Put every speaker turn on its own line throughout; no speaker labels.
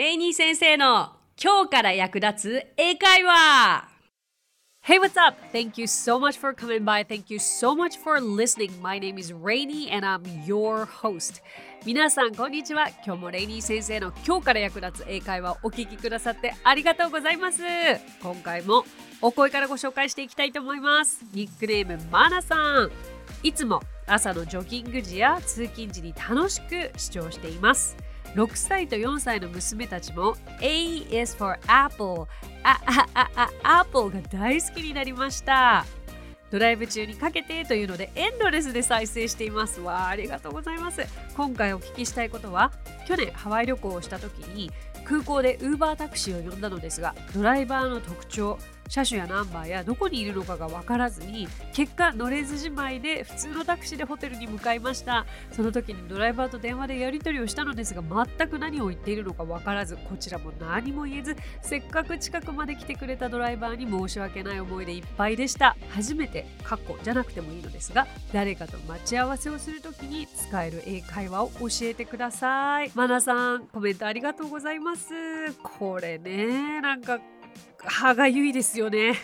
レイニー先生の今日から役立つ英会話
Hey, what's up? Thank you so much for coming by. Thank you so much for listening. My name is Rainy and I'm your host. 皆さん、こんにちは。今日もレイニー先生の今日から役立つ英会話をお聞きくださってありがとうございます。今回もお声からご紹介していきたいと思います。ニックネーム、マナさん。いつも朝のジョギング時や通勤時に楽しく視聴しています。6歳と4歳の娘たちも A is for Apple ああああ Apple が大好きになりました。ドライブ中にかけてというのでエンドレスで再生しています。わあありがとうございます。今回お聞きしたいことは去年ハワイ旅行をした時に空港でウーバータクシーを呼んだのですがドライバーの特徴車種やナンバーやどこにいるのかが分からずに結果乗れずじまいで普通のタクシーでホテルに向かいました。その時にドライバーと電話でやり取りをしたのですが全く何を言っているのか分からずこちらも何も言えずせっかく近くまで来てくれたドライバーに申し訳ない思いでいっぱいでした。初めて過去じゃなくてもいいのですが誰かと待ち合わせをする時に使える英会話を教えてください。マナさんコメントありがとうございます。これねなんか歯がゆいですよね。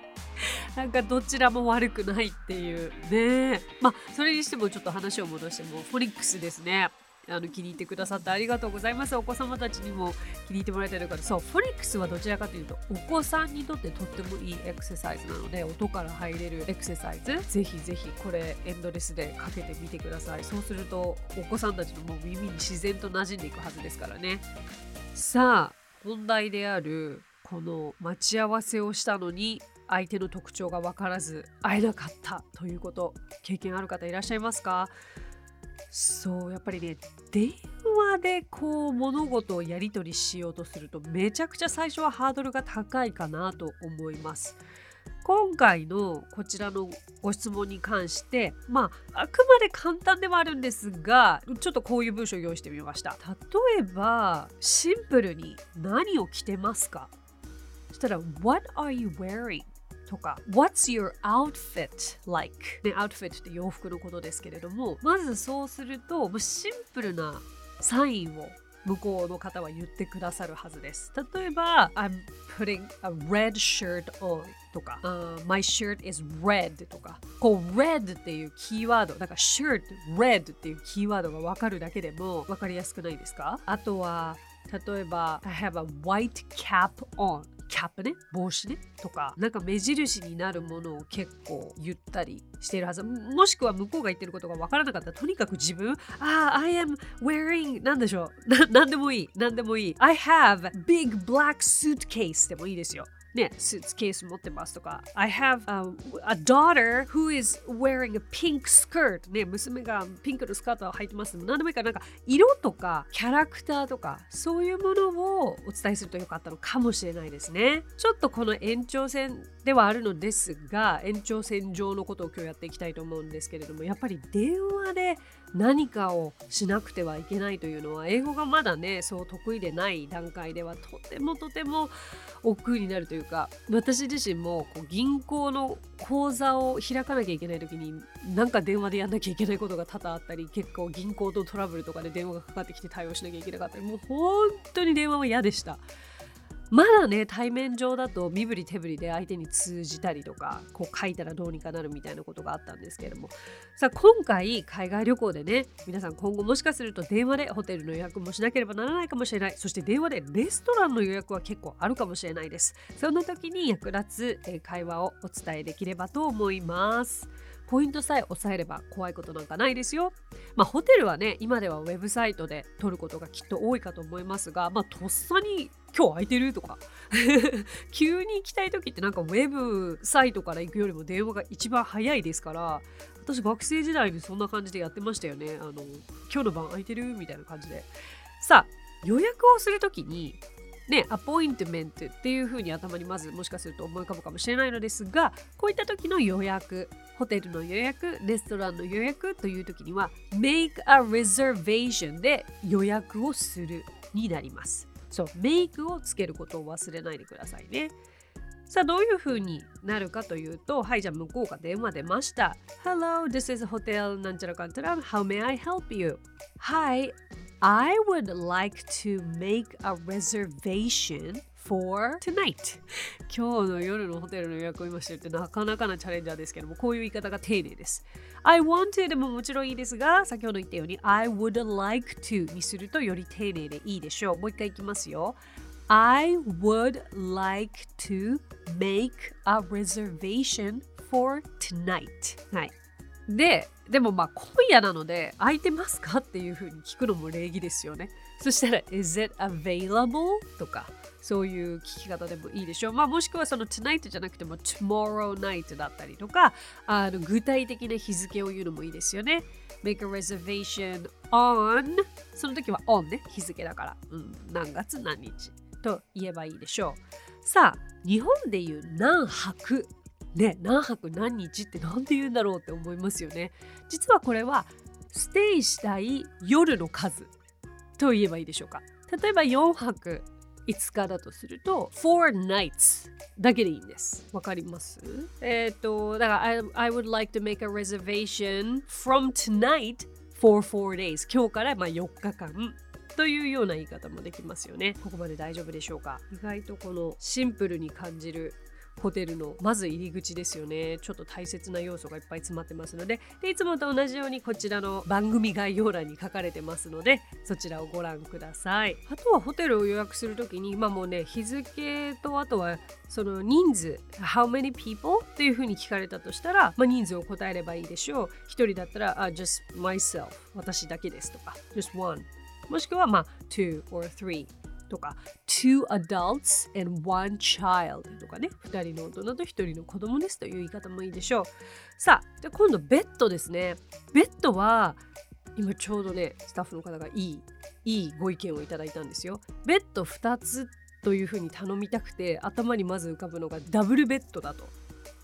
なんかどちらも悪くないっていうね。まあそれにしてもちょっと話を戻してもフォニックスですね。あの気に入ってくださってありがとうございます。お子様たちにも気に入ってもらえてるからそうフォニックスはどちらかというとお子さんにとってとってもいいエクササイズなので音から入れるエクササイズ。ぜひぜひこれエンドレスでかけてみてください。そうするとお子さんたちのもう耳に自然と馴染んでいくはずですからね。さあ本題であるこの待ち合わせをしたのに相手の特徴が分からず会えなかったということ経験ある方いらっしゃいますか？そうやっぱりね電話でこう物事をやり取りしようとするとめちゃくちゃ最初はハードルが高いかなと思います。今回のこちらのご質問に関してまああくまで簡単ではあるんですがちょっとこういう文章を用意してみました。例えばシンプルに何を着てますか？したら What are you wearing? とか What's your outfit like? ね、outfit って洋服のことですけれどもまずそうするとシンプルなサインを向こうの方は言ってくださるはずです。例えば、I'm putting a red shirt on とか、uh, My shirt is red とか、こう red っていうキーワード、だから shirt, red っていうキーワードがわかるだけでもわかりやすくないですか？あとは、例えば、I have a white cap on キャップね帽子ねとかなんか目印になるものを結構言ったりしているはず。もしくは向こうが言ってることが分からなかったらとにかく自分ああ I am wearing なんでしょう。ななんでもいい。何でもいい。I have big black suitcase でもいいですよ。ね、スーツケース持ってますとか。I have a, a daughter who is wearing a pink skirt. ね、娘がピンクのスカートを履いてます。何でもいいからなんか色とかキャラクターとかそういうものをお伝えするとよかったのかもしれないですね。ちょっとこの延長線ではあるのですが延長線上のことを今日やっていきたいと思うんですけれどもやっぱり電話で何かをしなくてはいけないというのは英語がまだねそう得意でない段階ではとてもとても億劫になるというか私自身もこう銀行の口座を開かなきゃいけない時になんか電話でやんなきゃいけないことが多々あったり結構銀行とトラブルとかで電話がかかってきて対応しなきゃいけなかったりもう本当に電話は嫌でした。まだね対面上だと身振り手振りで相手に通じたりとかこう書いたらどうにかなるみたいなことがあったんですけれども。さあ今回海外旅行でね皆さん今後もしかすると電話でホテルの予約もしなければならないかもしれない。そして電話でレストランの予約は結構あるかもしれないです。そんな時に役立つ会話をお伝えできればと思います。ポイントさえ押さえれば怖いことなんかないですよ。まあホテルはね、今ではウェブサイトで取ることがきっと多いかと思いますが、まあとっさに今日空いてる？とか。急に行きたい時ってなんかウェブサイトから行くよりも電話が一番早いですから私学生時代にそんな感じでやってましたよね。あの今日の晩空いてる？みたいな感じで。さあ予約をする時にね、アポイントメントっていう風に頭にまずもしかすると思い浮かぶかもしれないのですがこういった時の予約ホテルの予約レストランの予約という時には make a reservation で予約をするになります。そうメイクをつけることを忘れないでくださいねさあどういう風になるかというとはいじゃあ向こうが電話出ました Hello this is hotel なんちゃらかんちゃら How may I help you? Hi I would like to make a reservation for tonight. 今日の夜のホテルの予約を今してるってなかなかなチャレンジャーですけどもこういう言い方が丁寧です。I want to でももちろんいいですが先ほど言ったように I would like to にするとより丁寧でいいでしょう。もう一回いきますよ。I would like to make a reservation for tonight. はい。で、でもまあ今夜なので空いてますかっていうふうに聞くのも礼儀ですよね。そしたら Is it available? とかそういう聞き方でもいいでしょう。まあもしくはその tonight じゃなくても tomorrow night だったりとかあの具体的な日付を言うのもいいですよね。Make a reservation on その時は on ね日付だから、うん、何月何日と言えばいいでしょう。さあ日本でいう何泊ね何泊何日って何て言うんだろうって思いますよね。実はこれはステイしたい夜の数と言えばいいでしょうか。例えば4泊5日だとすると4 nights だけでいいんです。わかります？えっ、ー、とだから I, I would like to make a reservation from tonight for 4 days 今日からまあ4日間というような言い方もできますよね。ここまで大丈夫でしょうか？意外とこのシンプルに感じるホテルのまず入り口ですよね。ちょっと大切な要素がいっぱい詰まってますので。でいつもと同じようにこちらの番組概要欄に書かれてますのでそちらをご覧ください。あとはホテルを予約する時にまあもね日付とあとはその人数 How many people? っていうふうに聞かれたとしたら、まあ、人数を答えればいいでしょう。一人だったら、uh, just myself 私だけですとか just one もしくはまあ two or three とか two adults and one child とかね2人の大人と1人の子供ですという言い方もいいでしょう。さあで今度ベッドですね。ベッドは今ちょうどねスタッフの方がいいいいご意見をいただいたんですよ。ベッド2つというふうに頼みたくて頭にまず浮かぶのがダブルベッドだと。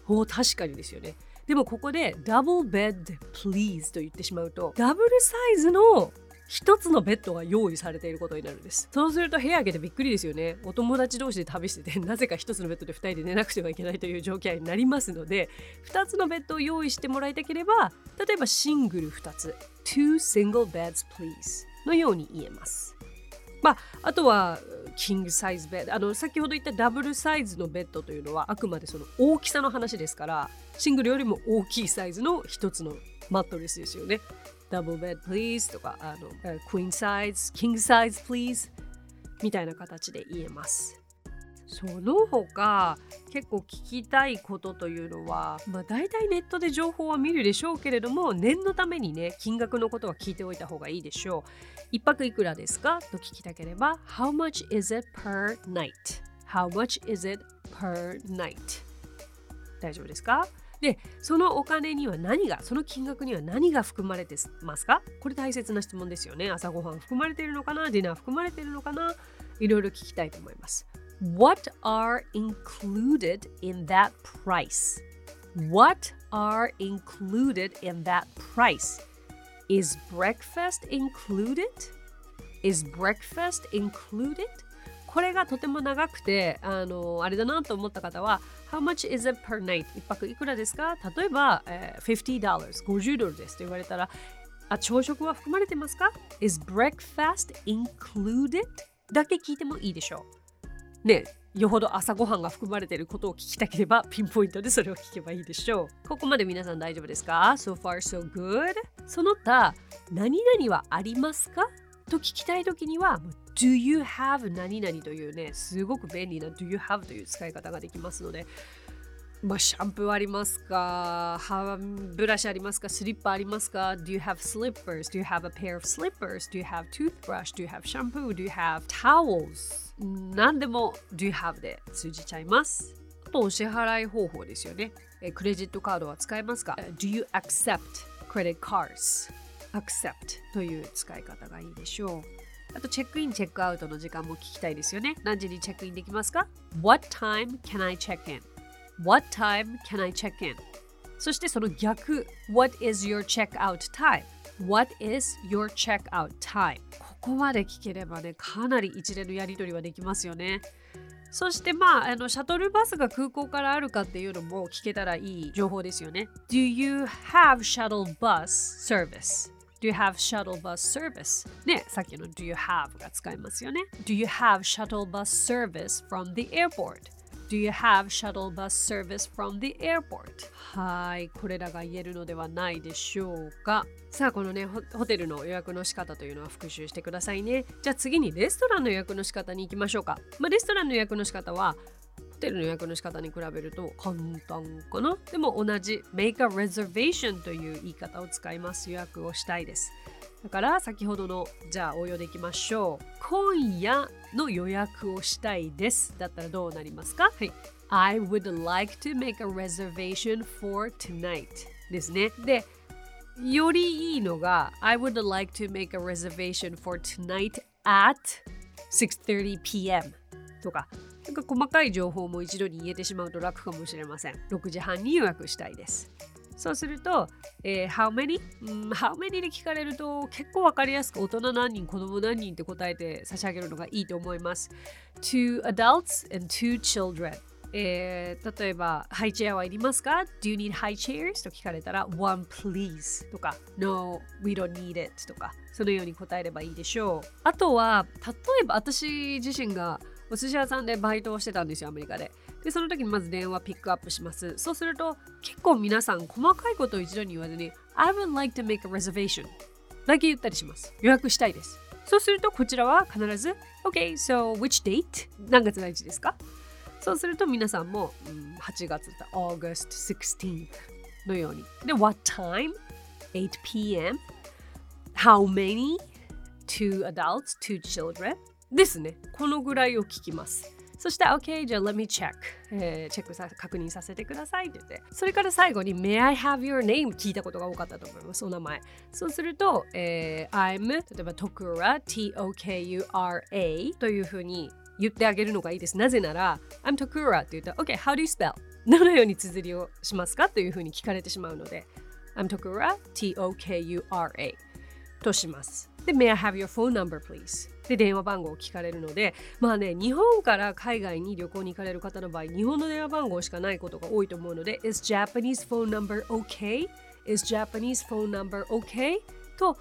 お確かにですよね。でもここでダブルベッド please と言ってしまうとダブルサイズの一つのベッドが用意されていることになるんです。そうすると部屋開けてびっくりですよね。お友達同士で旅してて、なぜか一つのベッドで二人で寝なくてはいけないという状況になりますので、二つのベッドを用意してもらいたければ、例えばシングル二つ、two single beds please のように言えます。まあ、あとは、キングサイズベッド。あの、先ほど言ったダブルサイズのベッドというのは、あくまでその大きさの話ですから、シングルよりも大きいサイズの一つのマットレスですよね。ダブルベッド please とか、あの、クイーンサイズ、キングサイズ please みたいな形で言えます。その他結構聞きたいことというのは、まあ、大体ネットで情報は見るでしょうけれども念のためにね金額のことは聞いておいた方がいいでしょう一泊いくらですか？と聞きたければ How much is it per night? How much is it per night? 大丈夫ですか？でそのお金には何がその金額には何が含まれてますか？これ大切な質問ですよね朝ごはん含まれているのかな？ディナー含まれているのかな？いろいろ聞きたいと思います What are included in that price? What are included in that price? Is breakfast included? Is breakfast included? これがとても長くて、あの、あれだなと思った方は、How much is it per night? 一泊いくらですか？例えば、えー、50 dollars、50ドルですと言われたら、あ、朝食は含まれてますか ?Is breakfast included? だけ聞いてもいいでしょう。ねよほど朝ごはんが含まれていることを聞きたければピンポイントでそれを聞けばいいでしょう。ここまで皆さん大丈夫ですか ?So far so good? その他、何々はありますか？と聞きたいときには Do you have 何々というねすごく便利な Do you have という使い方ができますのでまあ、シャンプーありますかハブラシありますかスリッパありますか ?Do you have slippers? Do you have a pair of slippers? Do you have toothbrush? Do you have shampoo? Do you have towels? 何でも Do you have で通じちゃいます。あとお支払い方法ですよね。えクレジットカードは使えますか ?Do you accept credit cards? accept という使い方がいいでしょう。あとチェックイン、チェックアウトの時間も聞きたいですよね。何時にチェックインできますか ?What time can I check in?What time can I check in? そしてその逆、What is your checkout time?What is your checkout time? ここまで聞ければね、かなり一連のやり取りはできますよね。そしてまああのシャトルバスが空港からあるかっていうのも聞けたらいい情報ですよね。Do you have shuttle bus service? Do you have shuttle bus service? ね、さっきの Do you have が使いますよね。Do you have shuttle bus service from the airport? Do you have shuttle bus service from the airport? はい、これらが言えるのではないでしょうか。さあ、このねホ、ホテルの予約の仕方というのは復習してくださいね。じゃあ次にレストランの予約の仕方に行きましょうか。まあ、レストランの予約の仕方はテルの予約の仕方に比べると簡単かなでも同じ make a reservation という言い方を使います予約をしたいですだから先ほどのじゃあ応用でいきましょう今夜の予約をしたいですだったらどうなりますかはい I would like to make a reservation for tonight ですねでよりいいのが I would like to make a reservation for tonight at 6.30pm とかなんか細かい情報も一度に言えてしまうと楽かもしれません。6時半に予約したいです。そうすると、えー、How many?、うん、How many で聞かれると結構わかりやすく大人何人、子供何人って答えて差し上げるのがいいと思います。Two adults and two children. えー、例えば、ハイチェアはいりますか ?Do you need high chairs? と聞かれたら、One please とか、No, we don't need it とか、そのように答えればいいでしょう。あとは、例えば私自身がお寿司屋さんでバイトをしてたんですよ、アメリカで。で、その時にまず電話ピックアップします。そうすると、結構皆さん細かいことを一度に言わずに、I would like to make a reservation だけ言ったりします。予約したいです。そうすると、こちらは必ず、OK, so which date? 何月何日ですか？そうすると皆さんも、うん、8月だ August 16th のように。で、What time? 8 p.m. How many? Two adults, two children? ですね。このぐらいを聞きます。そして、OK、じゃあ let me check、えー、チェックさ確認させてくださいって言って、それから最後に May I have your name? 聞いたことが多かったと思います、お名前。そうすると、えー、I'm 例えば Tokura T-O-K-U-R-A というふうに言ってあげるのがいいです。なぜなら、I'm Tokura って言ったら、OK、how do you spell? どのように綴りをしますかというふうに聞かれてしまうので、I'm Tokura T-O-K-U-R-A とします。で、May I have your phone number, please? で、電話番号を聞かれるので、まあね、日本から海外に旅行に行かれる方の場合、日本の電話番号しかないことが多いと思うので、Is Japanese phone number okay? Is Japanese phone number okay? と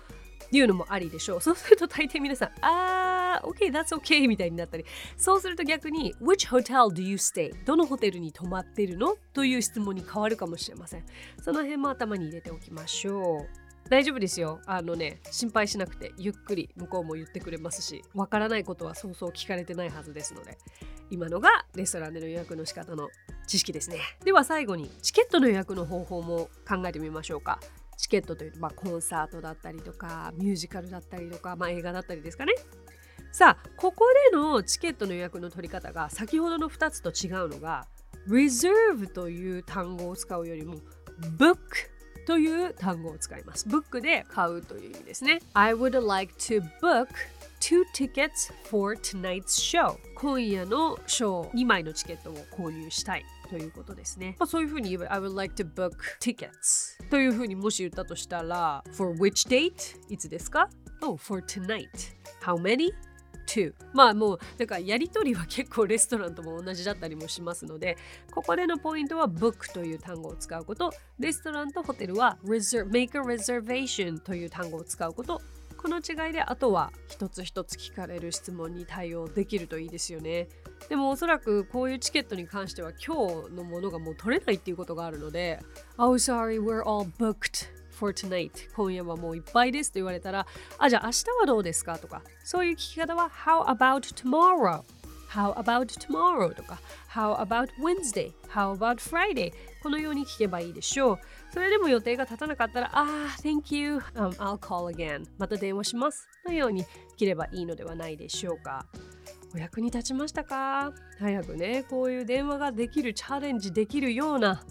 いうのもありでしょう。そうすると大抵皆さん、あー、OK, that's OK みたいになったり、そうすると逆に、Which hotel do you stay? どのホテルに泊まってるの？という質問に変わるかもしれません。その辺も頭に入れておきましょう。大丈夫ですよ。あのね、心配しなくて、ゆっくり向こうも言ってくれますし、わからないことはそうそう聞かれてないはずですので、今のがレストランでの予約の仕方の知識ですね。では最後に、チケットの予約の方法も考えてみましょうか。チケットというと、まあ、コンサートだったりとか、ミュージカルだったりとか、まあ、映画だったりですかね。さあ、ここでのチケットの予約の取り方が先ほどの2つと違うのが、reserve という単語を使うよりも、book という単語を使います。ブックで買うという意味ですね。I would like to book two tickets for tonight's show 今夜のショー2枚のチケットを購入したいということですね。まあ、そういうふうに言えば I would like to book tickets というふうにもし言ったとしたら For which date? いつですか Oh, for tonight. How many? To まあもうなんかやり取りは結構レストランとも同じだったりもしますのでここでのポイントは book という単語を使うことレストランとホテルは reserve, make a reservation という単語を使うこと。この違いであとは一つ一つ聞かれる質問に対応できるといいですよね。でもおそらくこういうチケットに関しては今日のものがもう取れないっていうことがあるので Oh sorry we're all booked for tonight 今夜はもういっぱいですと言われたらあじゃあ明日はどうですかとかそういう聞き方は How about tomorrow? How about tomorrow? とか How about Wednesday? How about Friday? このように聞けばいいでしょうそれでも予定が立たなかったらああ Thank you、um, I'll call again また電話しますのように切ればいいのではないでしょうかお役に立ちましたか？早くねこういう電話ができるチャレンジできるような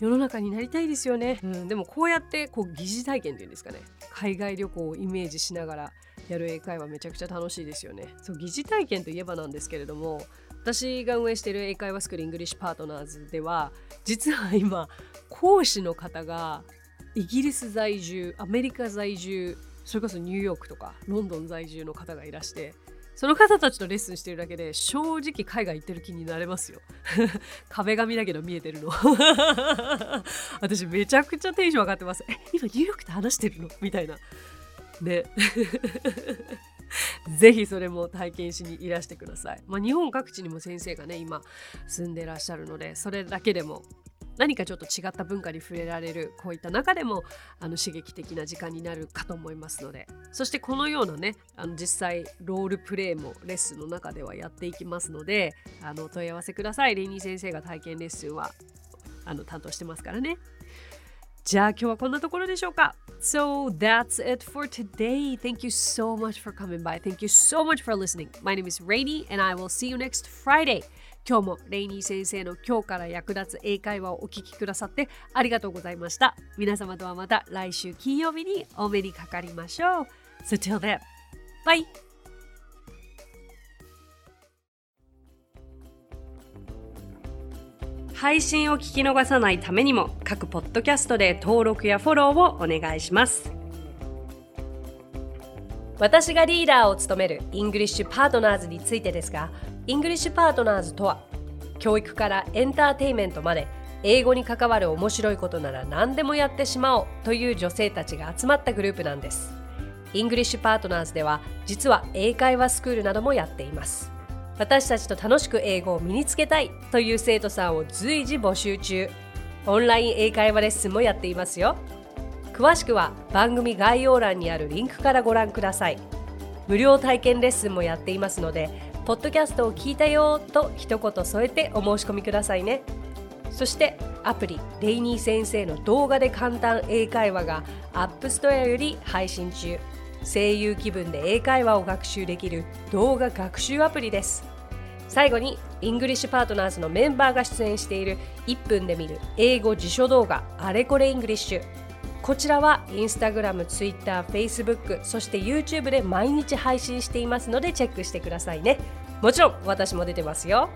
世の中になりたいですよね、うん、でもこうやってこう疑似体験っていうんですかね。海外旅行をイメージしながらやる英会話めちゃくちゃ楽しいですよね。そう疑似体験といえばなんですけれども私が運営している英会話スクールイングリッシュパートナーズでは実は今講師の方がイギリス在住アメリカ在住それこそニューヨークとかロンドン在住の方がいらしてその方たちとレッスンしてるだけで正直海外行ってる気になれますよ。壁紙だけど見えてるの。私めちゃくちゃテンション上がってます。え、今ニューヨークで話してるの？みたいな。ね ぜひそれも体験しにいらしてください。まあ、日本各地にも先生がね今住んでらっしゃるのでそれだけでも何かちょっと違った文化に触れられるこういった中でもあの刺激的な時間になるかと思いますのでそしてこのようなねあの実際ロールプレイもレッスンの中ではやっていきますのであの問い合わせくださいレイニー先生が体験レッスンはあの担当してますからねじゃあ今日はこんなところでしょうか So that's it for today. Thank you so much for coming by. Thank you so much for listening. My name is Rainy and I will see you next Friday. 今日もレイニー先生の今日から役立つ英会話をお聞きくださってありがとうございました。皆様とはまた来週金曜日にお目にかかりましょう。So till then, bye!
配信を聞き逃さないためにも各ポッドキャストで登録やフォローをお願いします
私がリーダーを務めるイングリッシュパートナーズについてですがイングリッシュパートナーズとは教育からエンターテイメントまで英語に関わる面白いことなら何でもやってしまおうという女性たちが集まったグループなんです。イングリッシュパートナーズでは実は英会話スクールなどもやっています。私たちと楽しく英語を身につけたいという生徒さんを随時募集中。オンライン英会話レッスンもやっていますよ。詳しくは番組概要欄にあるリンクからご覧ください。無料体験レッスンもやっていますのでポッドキャストを聞いたよと一言添えてお申し込みくださいね。そしてアプリレイニー先生の動画で簡単英会話が App Store より配信中。声優気分で英会話を学習できる動画学習アプリです。最後にイングリッシュパートナーズのメンバーが出演している1分で見る英語辞書動画あれこれイングリッシュこちらはインスタグラム、ツイッター、フェイスブック、そして YouTube で毎日配信していますのでチェックしてくださいね。もちろん私も出てますよ。